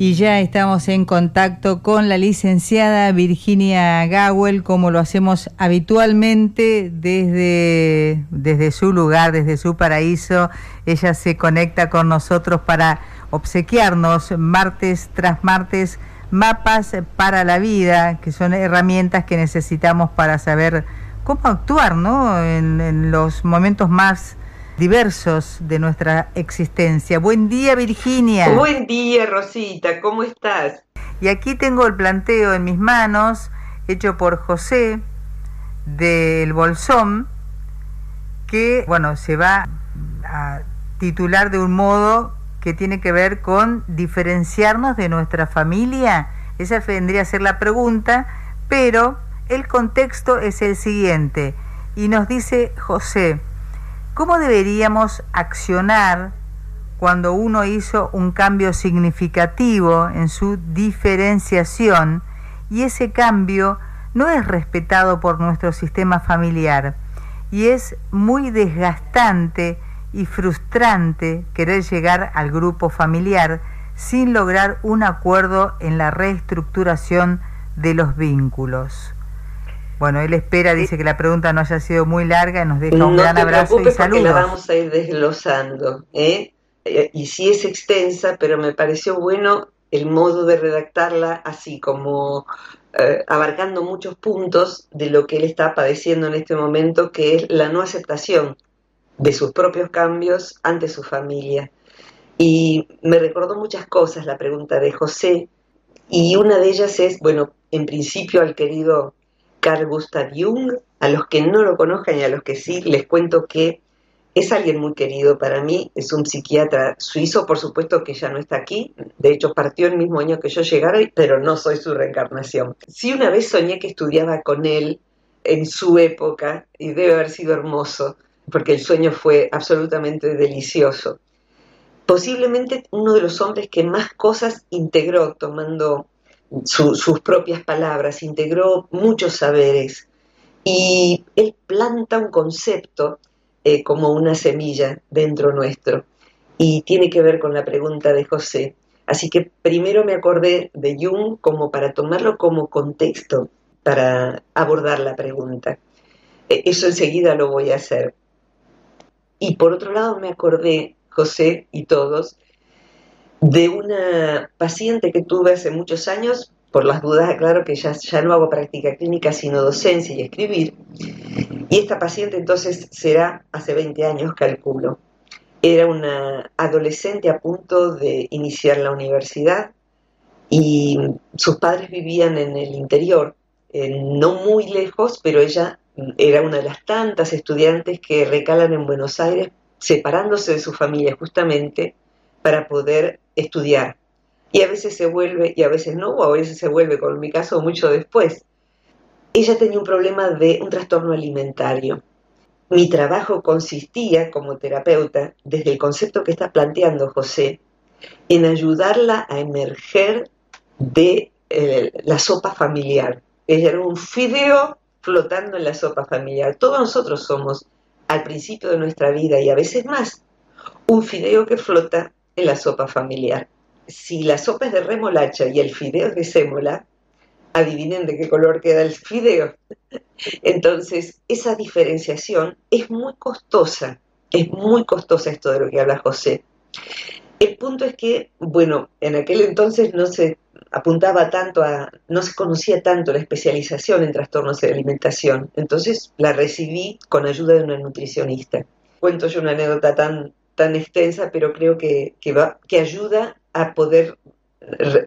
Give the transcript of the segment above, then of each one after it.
Y ya estamos en contacto con la licenciada Virginia Gawel, como lo hacemos habitualmente desde, desde su lugar, desde su paraíso. Ella se conecta con nosotros para obsequiarnos martes tras martes mapas para la vida, que son herramientas que necesitamos para saber cómo actuar ¿no? en, en los momentos más diversos de nuestra existencia. Buen día, Virginia. Buen día, Rosita, ¿cómo estás? Y aquí tengo el planteo en mis manos, hecho por José del Bolsón, que, bueno, se va a titular de un modo que tiene que ver con diferenciarnos de nuestra familia. Esa vendría a ser la pregunta, pero el contexto es el siguiente. Y nos dice José, ¿Cómo deberíamos accionar cuando uno hizo un cambio significativo en su diferenciación y ese cambio no es respetado por nuestro sistema familiar y es muy desgastante y frustrante querer llegar al grupo familiar sin lograr un acuerdo en la reestructuración de los vínculos? Bueno, él espera, dice que la pregunta no haya sido muy larga y nos deja un gran abrazo y saludos. la vamos a ir desglosando, ¿eh? ¿eh? Y sí es extensa, pero me pareció bueno el modo de redactarla así como eh, abarcando muchos puntos de lo que él está padeciendo en este momento, que es la no aceptación de sus propios cambios ante su familia. Y me recordó muchas cosas la pregunta de José, y una de ellas es, bueno, en principio al querido Carl Gustav Jung. A los que no lo conozcan y a los que sí, les cuento que es alguien muy querido para mí, es un psiquiatra suizo, por supuesto que ya no está aquí, de hecho partió el mismo año que yo llegara, pero no soy su reencarnación. Sí una vez soñé que estudiaba con él en su época y debe haber sido hermoso, porque el sueño fue absolutamente delicioso. Posiblemente uno de los hombres que más cosas integró tomando sus propias palabras, integró muchos saberes y él planta un concepto eh, como una semilla dentro nuestro y tiene que ver con la pregunta de José. Así que primero me acordé de Jung como para tomarlo como contexto para abordar la pregunta. E, eso enseguida lo voy a hacer. Y por otro lado me acordé, José y todos, de una paciente que tuve hace muchos años, por las dudas aclaro que ya, ya no hago práctica clínica, sino docencia y escribir, y esta paciente entonces será hace 20 años, calculo. Era una adolescente a punto de iniciar la universidad y sus padres vivían en el interior, no muy lejos, pero ella era una de las tantas estudiantes que recalan en Buenos Aires, separándose de su familia justamente para poder estudiar. Y a veces se vuelve, y a veces no, o a veces se vuelve, como en mi caso, mucho después. Ella tenía un problema de un trastorno alimentario. Mi trabajo consistía, como terapeuta, desde el concepto que está planteando José, en ayudarla a emerger de eh, la sopa familiar. Ella era un fideo flotando en la sopa familiar. Todos nosotros somos, al principio de nuestra vida y a veces más, un fideo que flota la sopa familiar. Si la sopa es de remolacha y el fideo es de sémola, adivinen de qué color queda el fideo. Entonces, esa diferenciación es muy costosa, es muy costosa esto de lo que habla José. El punto es que, bueno, en aquel entonces no se apuntaba tanto a, no se conocía tanto la especialización en trastornos de alimentación, entonces la recibí con ayuda de una nutricionista. Cuento yo una anécdota tan tan extensa, pero creo que, va, que ayuda a poder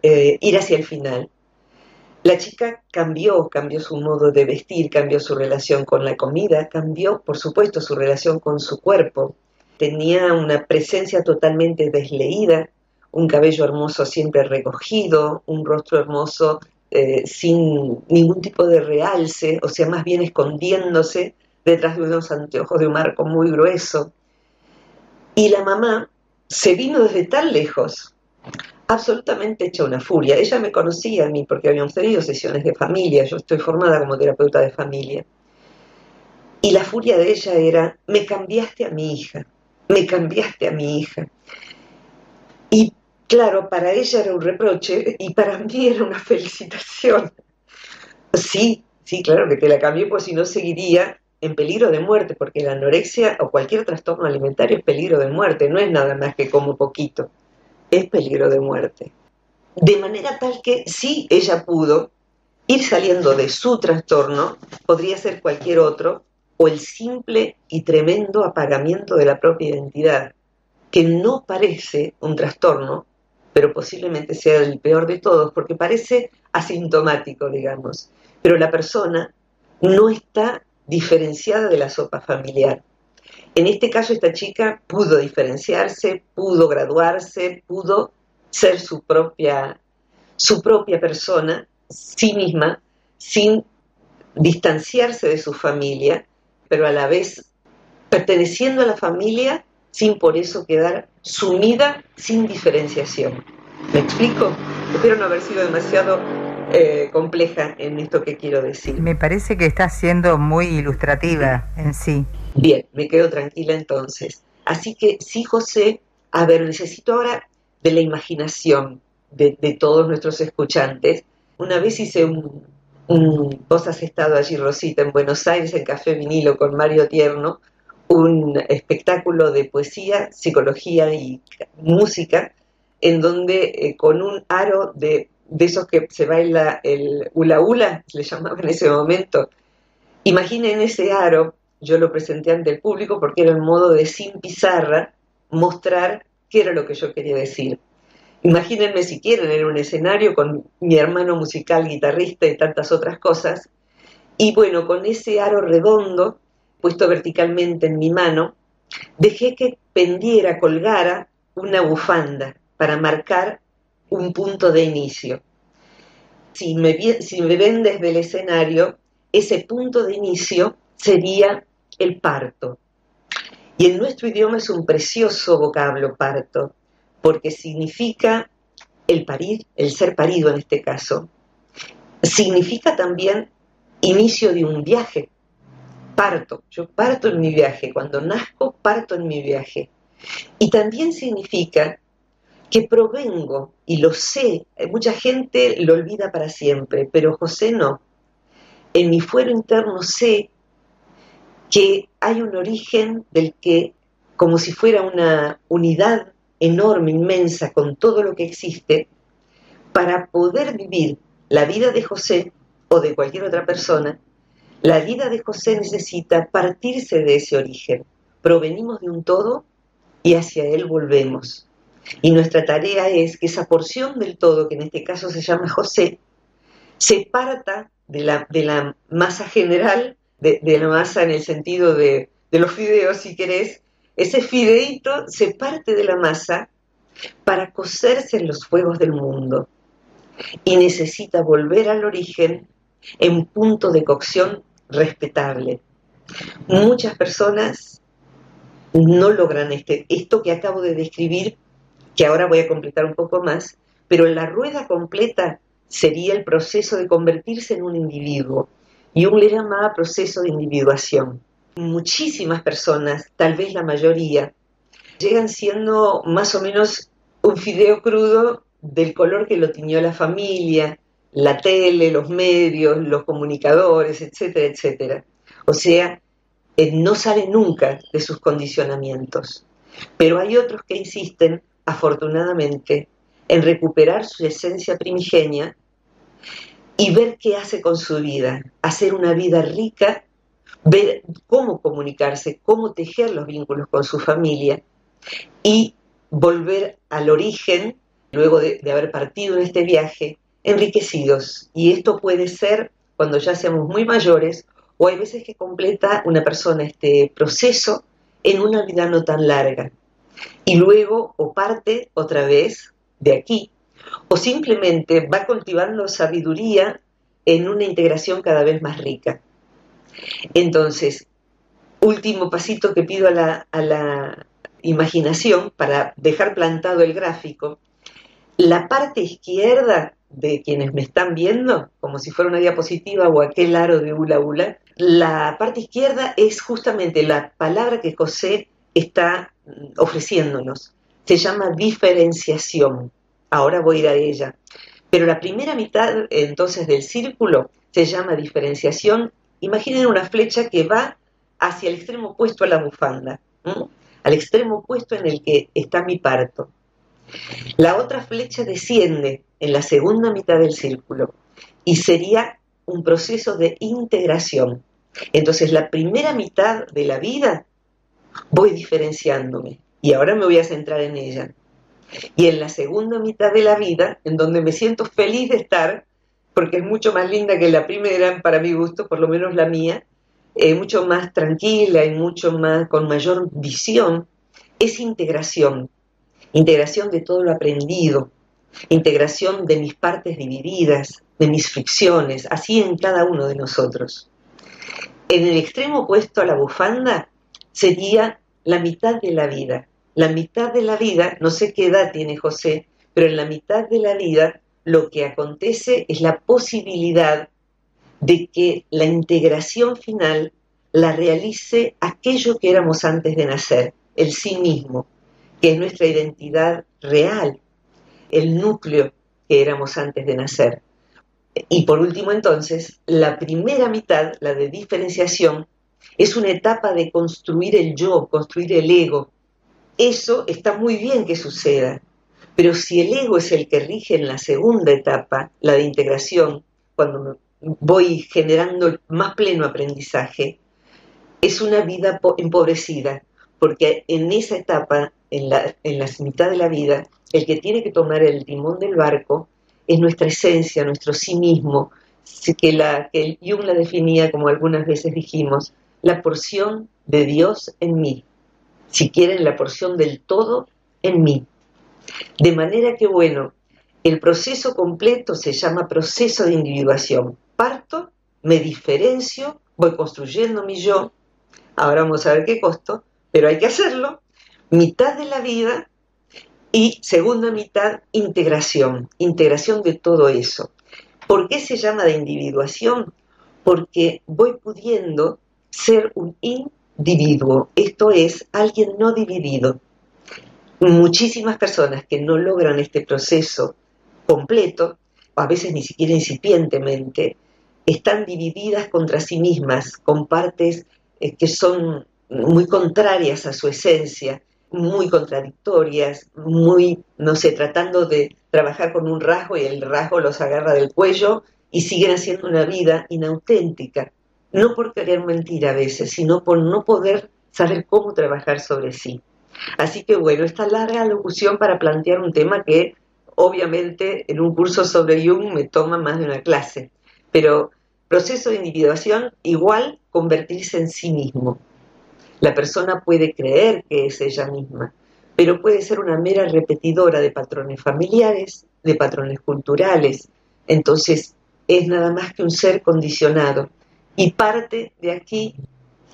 eh, ir hacia el final. La chica cambió, cambió su modo de vestir, cambió su relación con la comida, cambió, por supuesto, su relación con su cuerpo. tenía una presencia totalmente desleída, un cabello hermoso siempre recogido, un rostro hermoso eh, sin ningún tipo de realce, o sea, más bien escondiéndose detrás de unos anteojos de un marco muy grueso. Y la mamá se vino desde tan lejos, absolutamente hecha una furia. Ella me conocía a mí porque habíamos tenido sesiones de familia, yo estoy formada como terapeuta de familia. Y la furia de ella era, me cambiaste a mi hija, me cambiaste a mi hija. Y claro, para ella era un reproche y para mí era una felicitación. Sí, sí, claro que te la cambié, pues si no seguiría en peligro de muerte, porque la anorexia o cualquier trastorno alimentario es peligro de muerte, no es nada más que como poquito, es peligro de muerte. De manera tal que si ella pudo ir saliendo de su trastorno, podría ser cualquier otro, o el simple y tremendo apagamiento de la propia identidad, que no parece un trastorno, pero posiblemente sea el peor de todos, porque parece asintomático, digamos, pero la persona no está diferenciada de la sopa familiar. En este caso, esta chica pudo diferenciarse, pudo graduarse, pudo ser su propia, su propia persona, sí misma, sin distanciarse de su familia, pero a la vez perteneciendo a la familia sin por eso quedar sumida sin diferenciación. ¿Me explico? Espero no haber sido demasiado eh, compleja en esto que quiero decir. Me parece que está siendo muy ilustrativa en sí. Bien, me quedo tranquila entonces. Así que sí, José, a ver, necesito ahora de la imaginación de, de todos nuestros escuchantes. Una vez hice un, vos has estado allí, Rosita, en Buenos Aires, en Café Vinilo con Mario Tierno, un espectáculo de poesía, psicología y música, en donde eh, con un aro de, de, esos que se baila el hula hula, le llamaba en ese momento, imaginen ese aro, yo lo presenté ante el público porque era el modo de sin pizarra mostrar qué era lo que yo quería decir. Imagínense si quieren en un escenario con mi hermano musical, guitarrista y tantas otras cosas. Y bueno, con ese aro redondo puesto verticalmente en mi mano, dejé que pendiera, colgara una bufanda para marcar un punto de inicio. Si me, si ven desde el escenario, ese punto de inicio sería el parto. Y en nuestro idioma es un precioso vocablo parto, porque significa el parir, el ser parido en este caso, significa también inicio de un viaje. Parto, yo parto en mi viaje, cuando nazco parto en mi viaje. Y también significa que provengo, y lo sé, mucha gente lo olvida para siempre, pero José no. En mi fuero interno sé que hay un origen del que, como si fuera una unidad enorme, inmensa, con todo lo que existe, para poder vivir la vida de José o de cualquier otra persona, la vida de José necesita partirse de ese origen. Provenimos de un todo y hacia él volvemos. Y nuestra tarea es que esa porción del todo, que en este caso se llama José, se parta de la, de la masa general, de, la masa en el sentido de, de los fideos, si querés, ese fideito se parte de la masa para cocerse en los fuegos del mundo y necesita volver al origen en punto de cocción respetable. Muchas personas no logran este, esto que acabo de describir, que ahora voy a completar un poco más, pero la rueda completa sería el proceso de convertirse en un individuo. y un le llamaba proceso de individuación muchísimas personas, tal vez la mayoría, llegan siendo más o menos un fideo crudo del color que lo tiñó la familia, la tele, los medios, los comunicadores, etcétera, etcétera. O sea, eh, no sale nunca de sus condicionamientos. Pero hay otros que insisten, afortunadamente, en recuperar su esencia primigenia y ver qué hace con su vida, hacer una vida rica ver cómo comunicarse, cómo tejer los vínculos con su familia y volver al origen, luego de, haber partido en este viaje, enriquecidos. Y esto puede ser cuando ya seamos muy mayores o hay veces que completa una persona este proceso en una vida no tan larga. Y luego o parte otra vez de aquí, o simplemente va cultivando sabiduría en una integración cada vez más rica. Entonces, último pasito que pido a la, a la imaginación para dejar plantado el gráfico, la parte izquierda de quienes me están viendo, como si fuera una diapositiva o aquel aro de hula hula, la parte izquierda es justamente la palabra que José está ofreciéndonos. Se llama diferenciación. Ahora voy a ir a ella. Pero la primera mitad entonces del círculo se llama diferenciación. Imaginen una flecha que va hacia el extremo opuesto a la bufanda, al extremo opuesto en el que está mi parto. La otra flecha desciende en la segunda mitad del círculo y sería un proceso de integración. Entonces, la primera mitad de la vida voy diferenciándome y ahora me voy a centrar en ella. Y en la segunda mitad de la vida, en donde me siento feliz de estar, porque es mucho más linda que la primera, para mi gusto, por lo menos la mía, eh, mucho más tranquila y mucho más con mayor visión, es integración. Integración de todo lo aprendido, integración de mis partes divididas, de mis fricciones, así en cada uno de nosotros. En el extremo opuesto a la bufanda sería la mitad de la vida. La mitad de la vida, no sé qué edad tiene José, pero en la mitad de la vida lo que acontece es la posibilidad de que la integración final la realice aquello que éramos antes de nacer, el sí mismo, que es nuestra identidad real, el núcleo que éramos antes de nacer. Y por último entonces, la primera mitad, la de diferenciación, es una etapa de construir el yo, construir el ego. Eso está muy bien que suceda, pero si el ego es el que rige en la segunda etapa, la de integración, cuando voy generando más pleno aprendizaje, es una vida empobrecida, porque en esa etapa, en la, en la mitad de la vida, el que tiene que tomar el timón del barco es nuestra esencia, nuestro sí mismo, que, la, que Jung la definía, como algunas veces dijimos, la porción de Dios en mí, si quieren, la porción del todo en mí. De manera que, bueno, el proceso completo se llama proceso de individuación. Parto, me diferencio, voy construyendo mi yo, ahora vamos a ver qué costo, pero hay que hacerlo, mitad de la vida y segunda mitad, integración, integración de todo eso. ¿Por qué se llama de individuación? Porque voy pudiendo ser un individuo, esto es, alguien no dividido. Muchísimas personas que no logran este proceso completo, a veces ni siquiera incipientemente, están divididas contra sí mismas, con partes eh, que son muy contrarias a su esencia, muy contradictorias, muy, no sé, tratando de trabajar con un rasgo y el rasgo los agarra del cuello y siguen haciendo una vida inauténtica, no por querer mentir a veces, sino por no poder saber cómo trabajar sobre sí. Así que bueno, esta larga locución para plantear un tema que obviamente en un curso sobre Jung me toma más de una clase, pero proceso de individuación igual convertirse en sí mismo, la persona puede creer que es ella misma, pero puede ser una mera repetidora de patrones familiares, de patrones culturales. Entonces es nada más que un ser condicionado y parte de aquí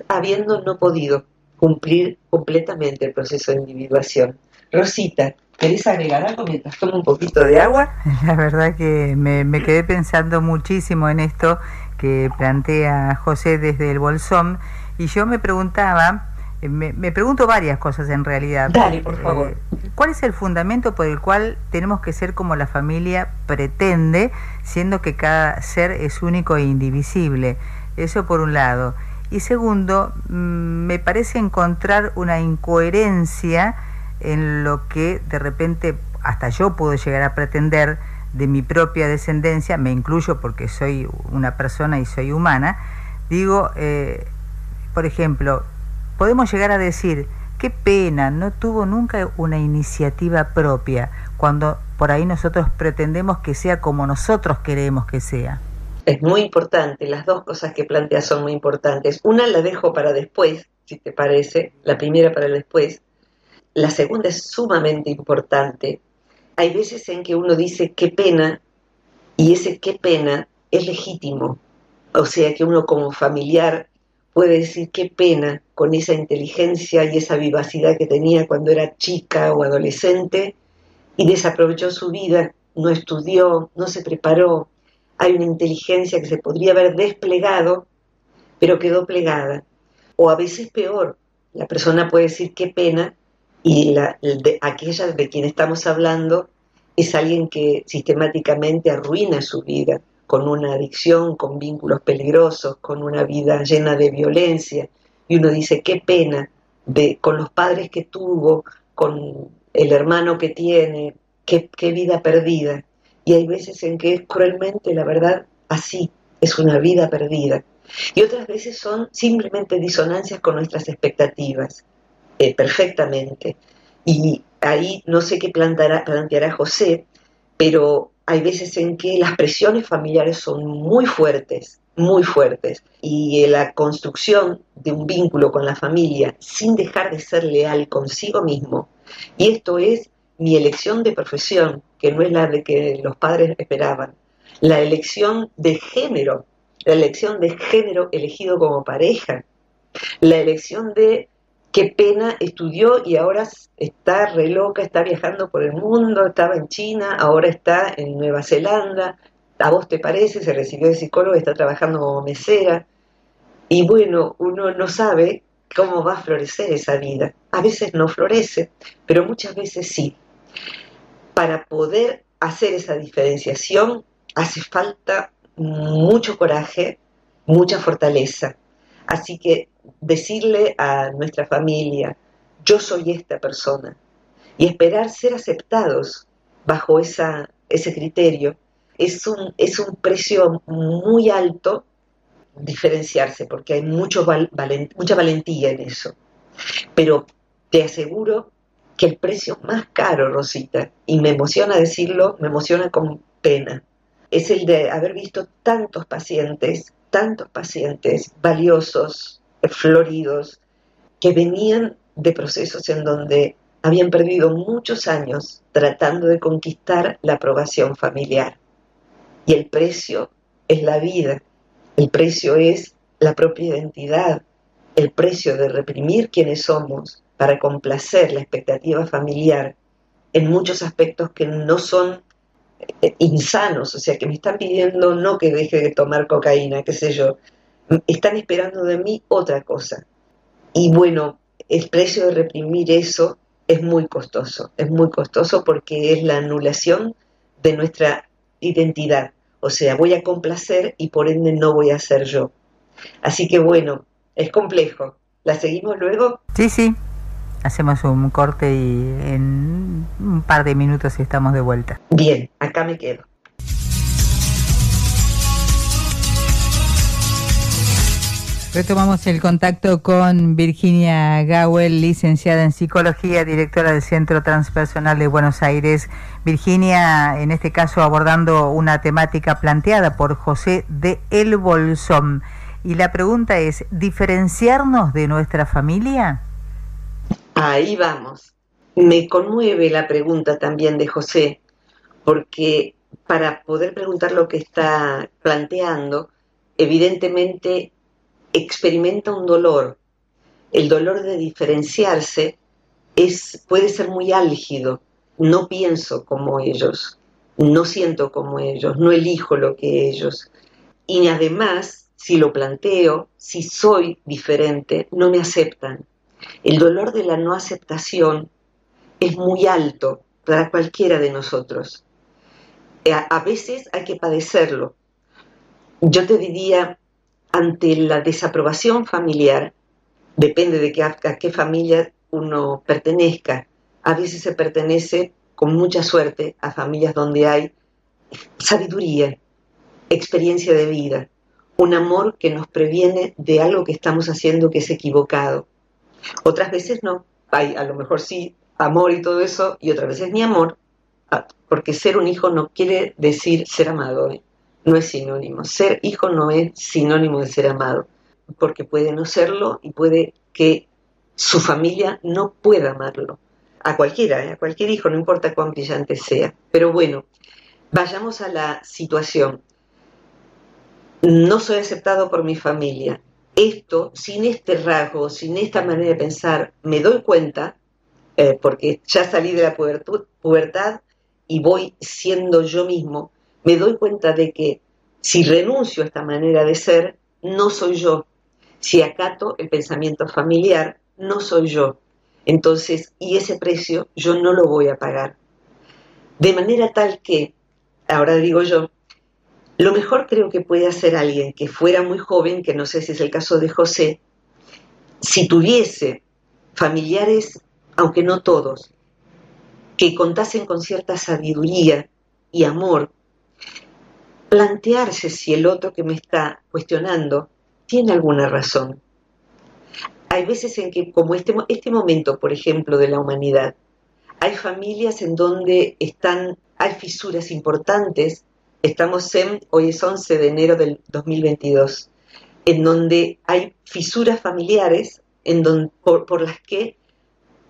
habiendo no podido cumplir completamente el proceso de individuación. Rosita, ¿querés agregar algo mientras tomo un poquito de agua? La verdad que me, me quedé pensando muchísimo en esto que plantea José desde el Bolsón y yo me preguntaba, eh, me, pregunto varias cosas en realidad. Dale, por favor. Eh, ¿Cuál es el fundamento por el cual tenemos que ser como la familia pretende, siendo que cada ser es único e indivisible? Eso por un lado. Y segundo, mm, me parece encontrar una incoherencia en lo que de repente hasta yo puedo llegar a pretender de mi propia descendencia, me incluyo porque soy una persona y soy humana, digo, eh, por ejemplo, podemos llegar a decir, qué pena, no tuvo nunca una iniciativa propia, cuando por ahí nosotros pretendemos que sea como nosotros queremos que sea. Es muy importante, las dos cosas que planteas son muy importantes. Una la dejo para después, si te parece, la primera para después. La segunda es sumamente importante. Hay veces en que uno dice qué pena y ese qué pena es legítimo. O sea que uno como familiar puede decir qué pena con esa inteligencia y esa vivacidad que tenía cuando era chica o adolescente y desaprovechó su vida, no estudió, no se preparó, hay una inteligencia que se podría haber desplegado, pero quedó plegada. O a veces peor, la persona puede decir qué pena y la, de, aquella de quien estamos hablando es alguien que sistemáticamente arruina su vida con una adicción, con vínculos peligrosos, con una vida llena de violencia. Y uno dice, qué pena de, con los padres que tuvo, con el hermano que tiene, qué, qué vida perdida y hay veces en que es cruelmente, la verdad, así, es una vida perdida. Y otras veces son simplemente disonancias con nuestras expectativas, eh, perfectamente. Y ahí no sé qué planteará, planteará José, pero hay veces en que las presiones familiares son muy fuertes, muy fuertes, y la construcción de un vínculo con la familia sin dejar de ser leal consigo mismo, y esto es mi elección de profesión, que no es la de que los padres esperaban, la elección de género, la elección de género elegido como pareja, la elección de qué pena estudió y ahora está re loca, está viajando por el mundo, estaba en China, ahora está en Nueva Zelanda, a vos te parece, se recibió de psicólogo, está trabajando como mesera, y bueno, uno no sabe cómo va a florecer esa vida. A veces no florece, pero muchas veces sí para poder hacer esa diferenciación hace falta mucho coraje, mucha fortaleza. Así que decirle a nuestra familia, yo soy esta persona, y esperar ser aceptados bajo esa, ese criterio, es un, es un precio muy alto diferenciarse, porque hay mucho mucha valentía en eso. Pero te aseguro que el precio más caro, Rosita, y me emociona decirlo, me emociona con pena, es el de haber visto tantos pacientes, tantos pacientes valiosos, floridos, que venían de procesos en donde habían perdido muchos años tratando de conquistar la aprobación familiar. Y el precio es la vida, el precio es la propia identidad, el precio de reprimir quienes somos, para complacer la expectativa familiar en muchos aspectos que no son eh, insanos, o sea, que me están pidiendo no que deje de tomar cocaína, qué sé yo, están esperando de mí otra cosa. Y bueno, el precio de reprimir eso es muy costoso, es muy costoso porque es la anulación de nuestra identidad, o sea, voy a complacer y por ende no voy a ser yo. Así que bueno, es complejo. ¿La seguimos luego? Sí, sí, Hacemos un corte y en un par de minutos estamos de vuelta. Bien, acá me quedo. Retomamos el contacto con Virginia Gawel, licenciada en psicología, directora del Centro Transpersonal de Buenos Aires. Virginia, en este caso abordando una temática planteada por José de El Bolsón. Y la pregunta es, ¿diferenciarnos de nuestra familia? Ahí vamos. Me conmueve la pregunta también de José, porque para poder preguntar lo que está planteando, evidentemente experimenta un dolor. El dolor de diferenciarse es, puede ser muy álgido. No pienso como ellos, no siento como ellos, no elijo lo que ellos. Y además, si lo planteo, si soy diferente, no me aceptan el dolor de la no aceptación es muy alto para cualquiera de nosotros. Eh, a veces hay que padecerlo. Yo te diría, ante la desaprobación familiar, depende de qué familia uno pertenezca. A veces se pertenece con mucha suerte a familias donde hay sabiduría, experiencia de vida, un amor que nos previene de algo que estamos haciendo que es equivocado. Otras veces no, hay a lo mejor sí amor y todo eso, y otras veces ni amor, ah, porque ser un hijo no quiere decir ser amado, ¿eh? no es sinónimo. Ser hijo no es sinónimo de ser amado, porque puede no serlo y puede que su familia no pueda amarlo. A cualquiera, ¿eh? a cualquier hijo, no importa cuán brillante sea. Pero bueno, vayamos a la situación. No soy aceptado por mi familia. Esto, sin este rasgo, sin esta manera de pensar, me doy cuenta, eh, porque ya salí de la pubertad y voy siendo yo mismo, me doy cuenta de que si renuncio a esta manera de ser, no soy yo. Si acato el pensamiento familiar, no soy yo. Entonces, y ese precio yo no lo voy a pagar. De manera tal que, ahora digo yo, lo mejor creo que puede hacer alguien que fuera muy joven, que no sé si es el caso de José, si tuviese familiares, aunque no todos, que contasen con cierta sabiduría y amor, plantearse si el otro que me está cuestionando tiene alguna razón. Hay veces en que, como este, este momento, por ejemplo, de la humanidad, hay familias en donde están, hay fisuras importantes. Estamos en, hoy es 11 de enero del 2022, en donde hay fisuras familiares en donde, por las que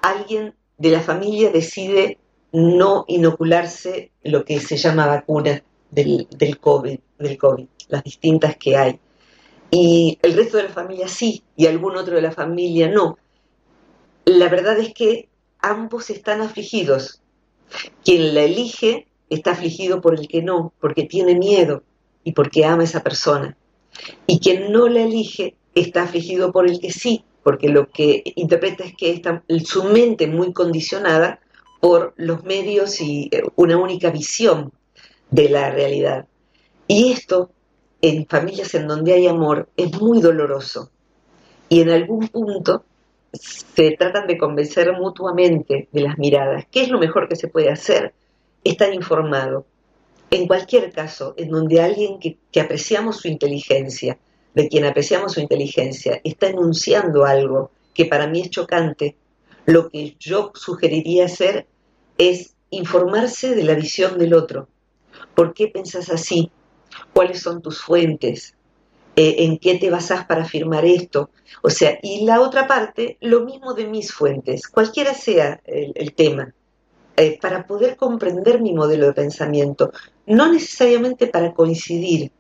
alguien de la familia decide no inocularse lo que se llama vacuna del, del, COVID, del COVID, las distintas que hay. Y el resto de la familia sí, y algún otro de la familia no. La verdad es que ambos están afligidos. Quien la elige está afligido por el que no, porque tiene miedo y porque ama a esa persona. Y quien no la elige está afligido por el que sí, porque lo que interpreta es que su mente muy condicionada por los medios y eh, una única visión de la realidad. Y esto, en familias en donde hay amor, es muy doloroso. Y en algún punto se tratan de convencer mutuamente de las miradas. ¿Qué es lo mejor que se puede hacer? Estar informado. En cualquier caso, en donde alguien que, apreciamos su inteligencia, de quien apreciamos su inteligencia está enunciando algo que para mí es chocante, lo que yo sugeriría hacer es informarse de la visión del otro. ¿Por qué pensás así? ¿Cuáles son tus fuentes? Eh, ¿En qué te basás para afirmar esto? O sea, y la otra parte, lo mismo de mis fuentes, cualquiera sea el, tema, eh, para poder comprender mi modelo de pensamiento, no necesariamente para coincidir,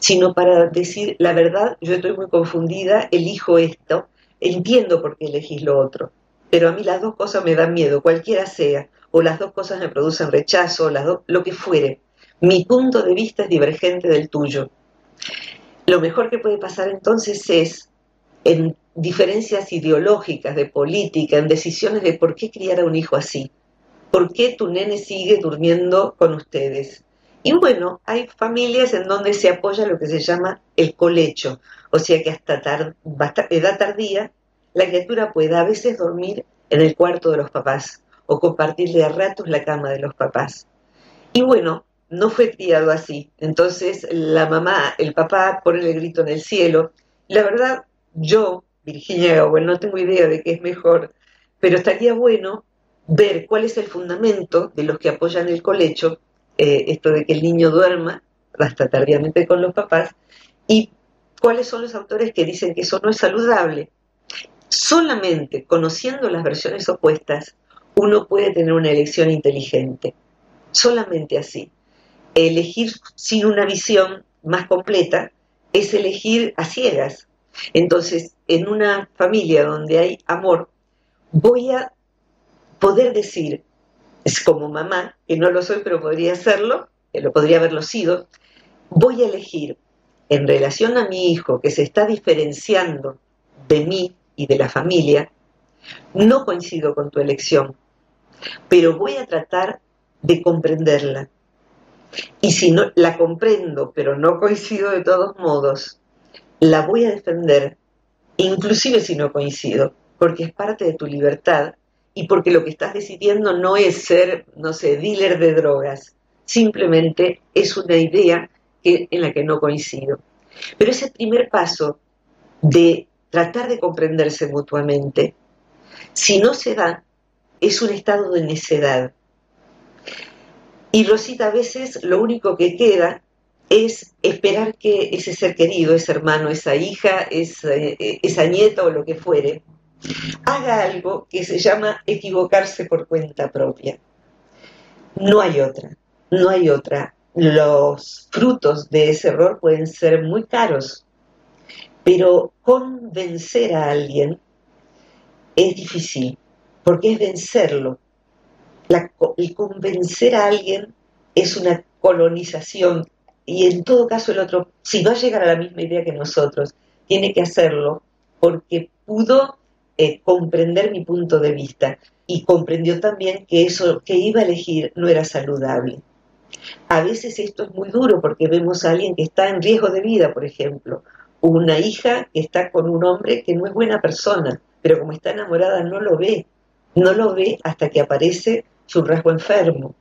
sino para decir, la verdad, yo estoy muy confundida, elijo esto, entiendo por qué elegís lo otro, pero a mí las dos cosas me dan miedo, cualquiera sea, o las dos cosas me producen rechazo, las lo que fuere. Mi punto de vista es divergente del tuyo. Lo mejor que puede pasar entonces es, en diferencias ideológicas, de política, en decisiones de por qué criar a un hijo así, por qué tu nene sigue durmiendo con ustedes, y bueno, hay familias en donde se apoya lo que se llama el colecho, o sea que hasta edad tardía la criatura puede a veces dormir en el cuarto de los papás o compartirle a ratos la cama de los papás. Y bueno, no fue criado así. Entonces la mamá, el papá pone el grito en el cielo. La verdad, yo, Virginia bueno, no tengo idea de qué es mejor, pero estaría bueno ver cuál es el fundamento de los que apoyan el colecho eh, esto de que el niño duerma hasta tardíamente con los papás, y cuáles son los autores que dicen que eso no es saludable. Solamente conociendo las versiones opuestas, uno puede tener una elección inteligente. Solamente así. Elegir sin una visión más completa es elegir a ciegas. Entonces, en una familia donde hay amor, voy a poder decir, es como mamá, que no lo soy, pero podría serlo, que lo podría haberlo sido, voy a elegir en relación a mi hijo que se está diferenciando de mí y de la familia, no coincido con tu elección, pero voy a tratar de comprenderla. Y si no la comprendo, pero no coincido de todos modos, la voy a defender, inclusive si no coincido, porque es parte de tu libertad y porque lo que estás decidiendo no es ser, no sé, dealer de drogas, simplemente es una idea que, en la que no coincido. Pero ese primer paso de tratar de comprenderse mutuamente, si no se da, es un estado de necedad. Y Rosita, a veces lo único que queda es esperar que ese ser querido, ese hermano, esa hija, esa, esa nieta o lo que fuere, haga algo que se llama equivocarse por cuenta propia. No hay otra, no hay otra. Los frutos de ese error pueden ser muy caros, pero convencer a alguien es difícil, porque es vencerlo. el convencer a alguien es una colonización y en todo caso el otro, si va a llegar a la misma idea que nosotros, tiene que hacerlo porque pudo eh, comprender mi punto de vista y comprendió también que eso que iba a elegir no era saludable. A veces esto es muy duro porque vemos a alguien que está en riesgo de vida, por ejemplo, una hija que está con un hombre que no es buena persona, pero como está enamorada no lo ve, no lo ve hasta que aparece su rasgo enfermo.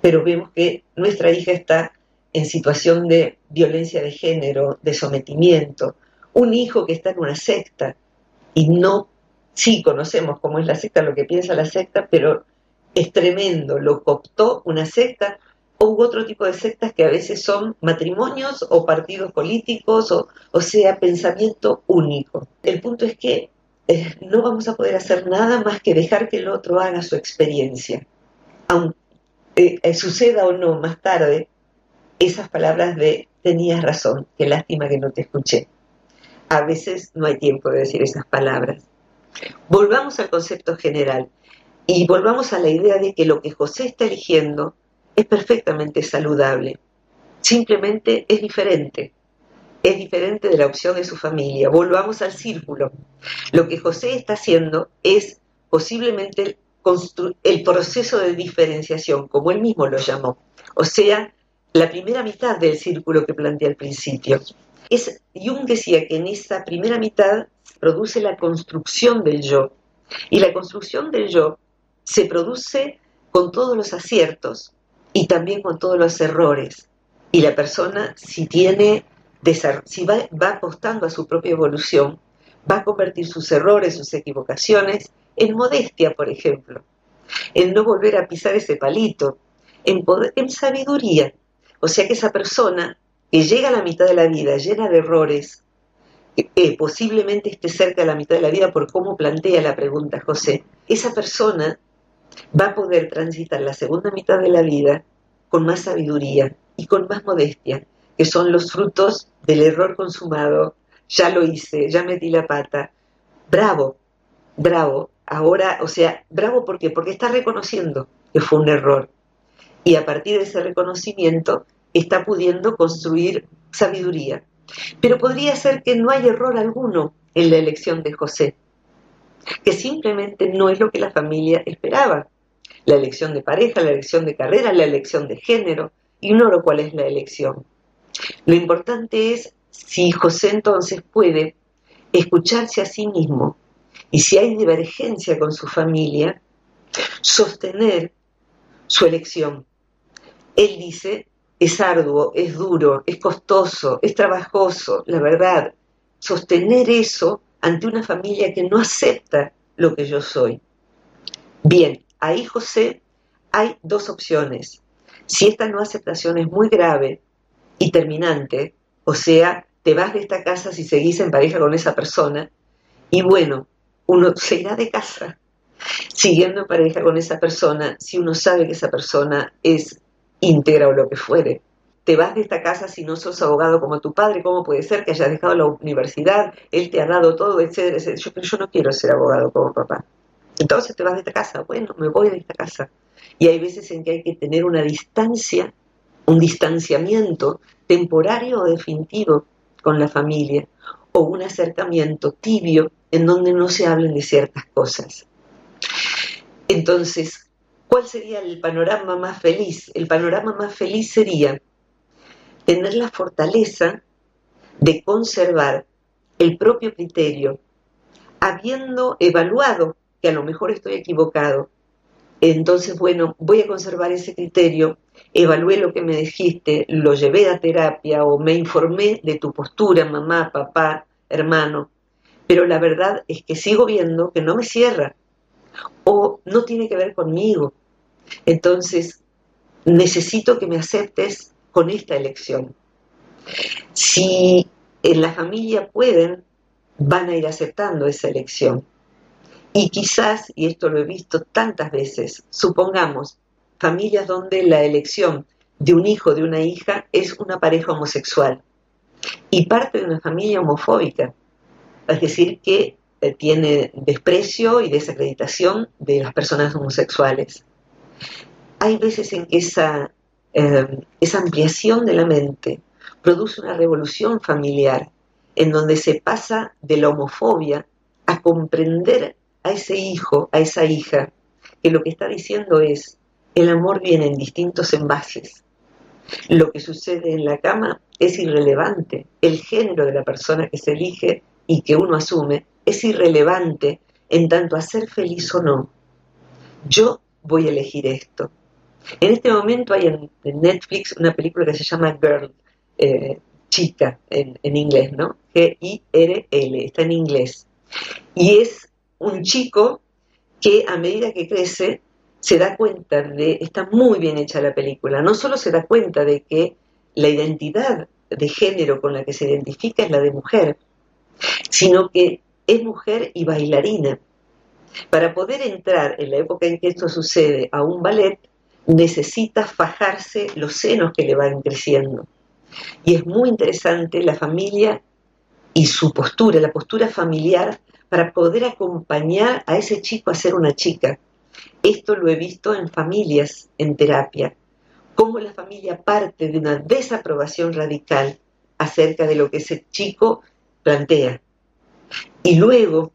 Pero vemos que nuestra hija está en situación de violencia de género, de sometimiento, un hijo que está en una secta y no, sí conocemos cómo es la secta, lo que piensa la secta, pero es tremendo, lo cooptó una secta o otro tipo de sectas que a veces son matrimonios o partidos políticos o, o sea, pensamiento único. El punto es que eh, no vamos a poder hacer nada más que dejar que el otro haga su experiencia. Aunque eh, eh, suceda o no más tarde, esas palabras de tenías razón, qué lástima que no te escuché. A veces no hay tiempo de decir esas palabras. Volvamos al concepto general y volvamos a la idea de que lo que José está eligiendo es perfectamente saludable. Simplemente es diferente. Es diferente de la opción de su familia. Volvamos al círculo. Lo que José está haciendo es posiblemente el proceso de diferenciación, como él mismo lo llamó. O sea, la primera mitad del círculo que plantea al principio. Es, Jung decía que en esa primera mitad produce la construcción del yo. Y la construcción del yo se produce con todos los aciertos y también con todos los errores. Y la persona, si tiene, si va, apostando a su propia evolución, va a convertir sus errores, sus equivocaciones, en modestia, por ejemplo, en no volver a pisar ese palito, en, en sabiduría. O sea que esa persona que llega a la mitad de la vida llena de errores, que posiblemente esté cerca de la mitad de la vida por cómo plantea la pregunta José, esa persona va a poder transitar la segunda mitad de la vida con más sabiduría y con más modestia, que son los frutos del error consumado. Ya lo hice, ya metí la pata. Bravo, bravo. Ahora, o sea, bravo ¿por qué? Porque está reconociendo que fue un error. Y a partir de ese reconocimiento está pudiendo construir sabiduría. Pero podría ser que no hay error alguno en la elección de José, que simplemente no es lo que la familia esperaba. La elección de pareja, la elección de carrera, la elección de género, ignoro cuál es la elección. Lo importante es si José entonces puede escucharse a sí mismo y si hay divergencia con su familia, sostener su elección. Él dice, es arduo, es duro, es costoso, es trabajoso, la verdad, sostener eso ante una familia que no acepta lo que yo soy. Bien, ahí José hay dos opciones. Si esta no aceptación es muy grave y terminante, o sea, te vas de esta casa si seguís en pareja con esa persona, y bueno, uno se irá de casa siguiendo en pareja con esa persona si uno sabe que esa persona es íntegra o lo que fuere. Te vas de esta casa si no sos abogado como tu padre, ¿cómo puede ser que hayas dejado la universidad? Él te ha dado todo, etcétera, Yo, pero yo no quiero ser abogado como papá. Entonces te vas de esta casa. Bueno, me voy de esta casa. Y hay veces en que hay que tener una distancia, un distanciamiento temporario o definitivo con la familia, o un acercamiento tibio en donde no se hablen de ciertas cosas. Entonces, ¿Cuál sería el panorama más feliz? El panorama más feliz sería tener la fortaleza de conservar el propio criterio, habiendo evaluado que a lo mejor estoy equivocado. Entonces, bueno, voy a conservar ese criterio, evalué lo que me dijiste, lo llevé a terapia o me informé de tu postura, mamá, papá, hermano, pero la verdad es que sigo viendo que no me cierra o no tiene que ver conmigo, entonces, necesito que me aceptes con esta elección. Si en la familia pueden, van a ir aceptando esa elección. Y quizás, y esto lo he visto tantas veces, supongamos familias donde la elección de un hijo, de una hija, es una pareja homosexual y parte de una familia homofóbica, es decir, que eh, tiene desprecio y desacreditación de las personas homosexuales. Hay veces en que esa, eh, esa ampliación de la mente produce una revolución familiar en donde se pasa de la homofobia a comprender a ese hijo, a esa hija, que lo que está diciendo es, el amor viene en distintos envases. Lo que sucede en la cama es irrelevante. El género de la persona que se elige y que uno asume es irrelevante en tanto a ser feliz o no. Yo voy a elegir esto. En este momento hay en, Netflix una película que se llama Girl, eh, chica en, en, inglés, ¿no? G-I-R-L, está en inglés. Y es un chico que a medida que crece se da cuenta de, está muy bien hecha la película, no solo se da cuenta de que la identidad de género con la que se identifica es la de mujer, sino que es mujer y bailarina. Para poder entrar en la época en que esto sucede a un ballet, necesita fajarse los senos que le van creciendo. Y es muy interesante la familia y su postura, la postura familiar para poder acompañar a ese chico a ser una chica. Esto lo he visto en familias en terapia, cómo la familia parte de una desaprobación radical acerca de lo que ese chico plantea. Y luego,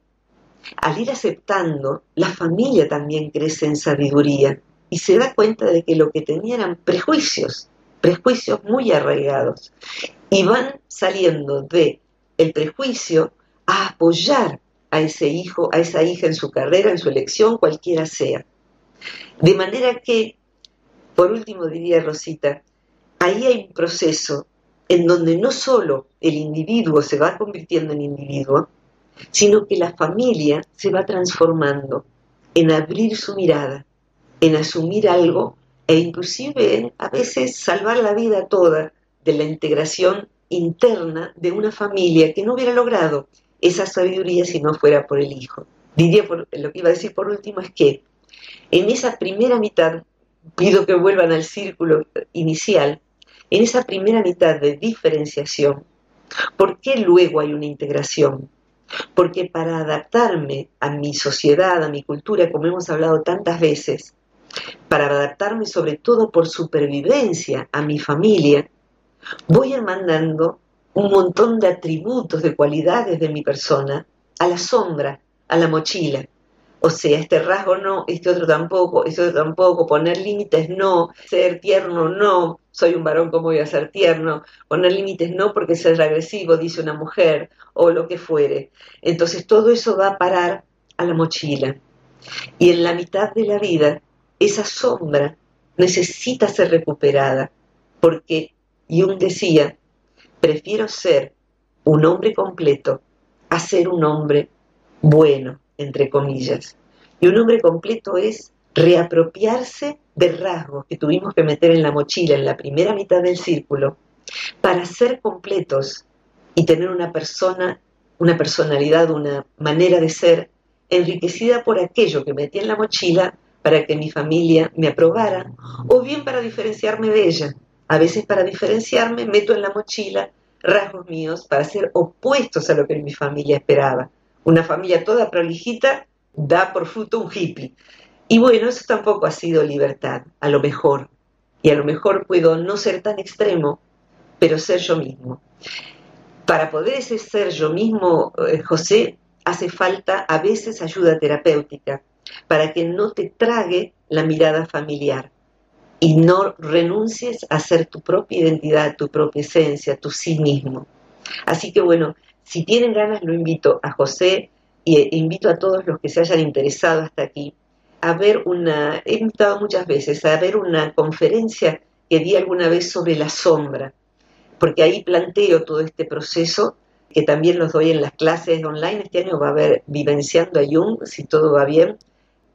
al ir aceptando, la familia también crece en sabiduría y se da cuenta de que lo que tenían eran prejuicios, prejuicios muy arraigados, y van saliendo de el prejuicio a apoyar a ese hijo, a esa hija en su carrera, en su elección, cualquiera sea. De manera que, por último diría Rosita, ahí hay un proceso en donde no solo el individuo se va convirtiendo en individuo, sino que la familia se va transformando en abrir su mirada, en asumir algo e inclusive a veces salvar la vida toda de la integración interna de una familia que no hubiera logrado esa sabiduría si no fuera por el hijo. Diría, por, lo que iba a decir por último es que en esa primera mitad, pido que vuelvan al círculo inicial, en esa primera mitad de diferenciación, ¿por qué luego hay una integración? Porque para adaptarme a mi sociedad, a mi cultura, como hemos hablado tantas veces, para adaptarme sobre todo por supervivencia a mi familia, voy mandando un montón de atributos, de cualidades de mi persona a la sombra, a la mochila. O sea, este rasgo no, este otro tampoco, este otro tampoco, poner límites no, ser tierno no, soy un varón, ¿cómo voy a ser tierno? Poner límites no porque ser agresivo, dice una mujer, o lo que fuere. Entonces todo eso va a parar a la mochila. Y en la mitad de la vida, esa sombra necesita ser recuperada, porque Jung decía, prefiero ser un hombre completo a ser un hombre bueno entre comillas. Y un hombre completo es reapropiarse de rasgos que tuvimos que meter en la mochila en la primera mitad del círculo para ser completos y tener una persona, una personalidad, una manera de ser enriquecida por aquello que metí en la mochila para que mi familia me aprobara o bien para diferenciarme de ella. A veces para diferenciarme meto en la mochila rasgos míos para ser opuestos a lo que mi familia esperaba una familia toda prolijita da por fruto un hippie. Y bueno, eso tampoco ha sido libertad, a lo mejor. Y a lo mejor puedo no ser tan extremo, pero ser yo mismo. Para poder ser yo mismo, eh, José, hace falta a veces ayuda terapéutica, para que no te trague la mirada familiar y no renuncies a ser tu propia identidad, tu propia esencia, tu sí mismo. Así que bueno, si tienen ganas, lo invito a José e invito a todos los que se hayan interesado hasta aquí a ver una, he invitado muchas veces a ver una conferencia que di alguna vez sobre la sombra, porque ahí planteo todo este proceso que también los doy en las clases online. Este año va a haber Vivenciando a Jung, si todo va bien,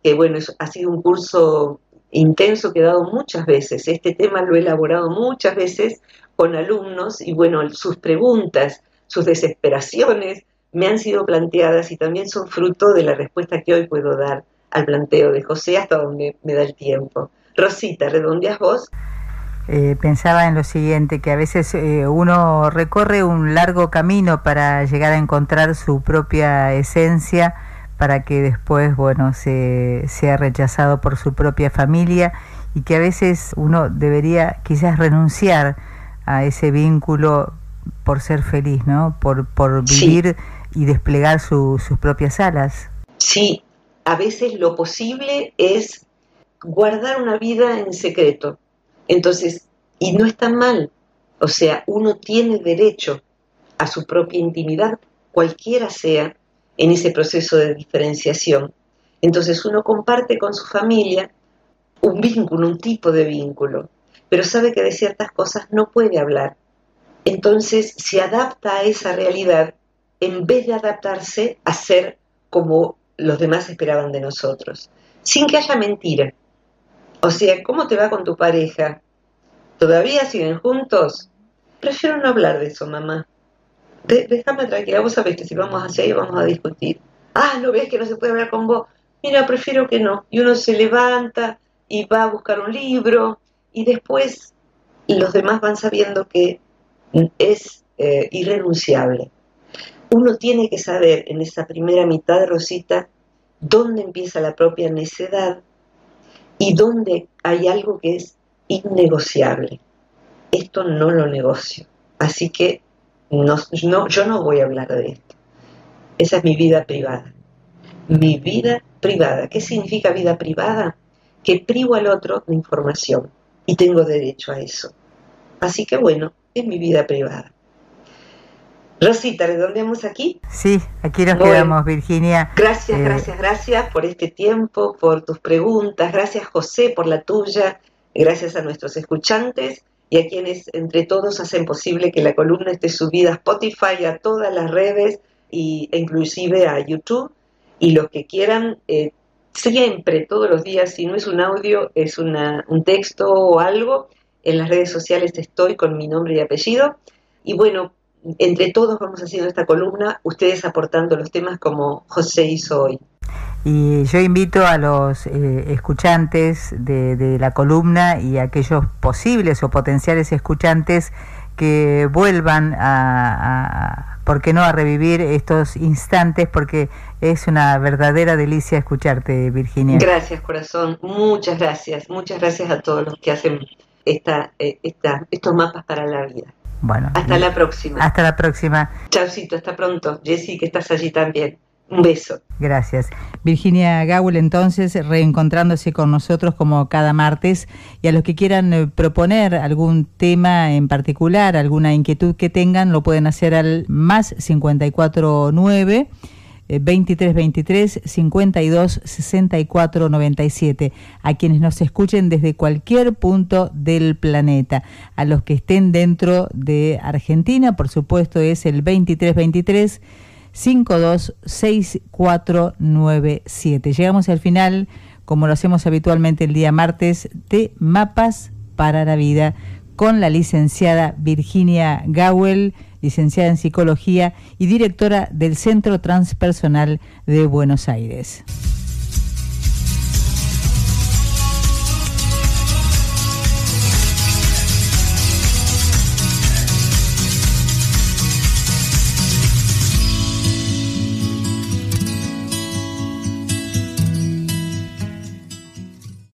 que bueno, ha sido un curso intenso que he dado muchas veces. Este tema lo he elaborado muchas veces con alumnos y bueno, sus preguntas, sus desesperaciones me han sido planteadas y también son fruto de la respuesta que hoy puedo dar al planteo de José hasta donde me da el tiempo. Rosita, ¿redondeas vos? Eh, pensaba en lo siguiente, que a veces eh, uno recorre un largo camino para llegar a encontrar su propia esencia, para que después, bueno, se, sea rechazado por su propia familia y que a veces uno debería quizás renunciar a ese vínculo por ser feliz, ¿no? Por, por vivir y desplegar sus propias alas. Sí, a veces lo posible es guardar una vida en secreto. Entonces, y no está mal. O sea, uno tiene derecho a su propia intimidad, cualquiera sea, en ese proceso de diferenciación. Entonces uno comparte con su familia un vínculo, un tipo de vínculo, pero sabe que de ciertas cosas no puede hablar. Entonces se adapta a esa realidad en vez de adaptarse a ser como los demás esperaban de nosotros, sin que haya mentira. O sea, ¿cómo te va con tu pareja? ¿Todavía siguen juntos? Prefiero no hablar de eso, mamá. déjame tranquila, vos sabés que si vamos hacia ahí vamos a discutir. Ah, ¿no ves que no se puede hablar con vos? Mira, prefiero que no. Y uno se levanta y va a buscar un libro y después los demás van sabiendo que es eh, irrenunciable. Uno tiene que saber en esa primera mitad, Rosita, dónde empieza la propia necedad y dónde hay algo que es innegociable. Esto no lo negocio. Así que no, yo no voy a hablar de esto. Esa es mi vida privada. Mi vida privada. ¿Qué significa vida privada? Que privo al otro de información y tengo derecho a eso. Así que bueno, es mi vida privada. Rosita, ¿redondeamos aquí? Sí, aquí nos quedamos, Virginia. Gracias, eh, gracias, gracias por este tiempo, por tus preguntas. Gracias, José, por la tuya. Gracias a nuestros escuchantes y a quienes entre todos hacen posible que la columna esté subida a Spotify, a todas las redes e inclusive a YouTube. Y los que quieran, eh, siempre, todos los días, si no es un audio, es una, un texto o algo, en las redes sociales estoy con mi nombre y apellido. Y bueno, entre todos vamos haciendo esta columna, ustedes aportando los temas como José hizo hoy. Y yo invito a los eh, escuchantes de, la columna y a aquellos posibles o potenciales escuchantes que vuelvan a, ¿por qué no?, a revivir estos instantes porque es una verdadera delicia escucharte, Virginia. Gracias, corazón. Muchas gracias. Muchas gracias a todos los que hacen esta, eh, esta, estos mapas para la vida. Bueno. Hasta la próxima. Hasta la próxima. Chaucito, hasta pronto. Jessy, que estás allí también. Un beso. Gracias. Virginia Gawel, entonces, reencontrándose con nosotros como cada martes. Y a los que quieran eh, proponer algún tema en particular, alguna inquietud que tengan, lo pueden hacer al más 549 2323 52 64 97 a quienes nos escuchen desde cualquier punto del planeta a los que estén dentro de Argentina por supuesto es el 2323 526497. Llegamos al final, como lo hacemos habitualmente el día martes, de Mapas para la Vida con la licenciada Virginia Gawel, licenciada en Psicología y directora del Centro Transpersonal de Buenos Aires.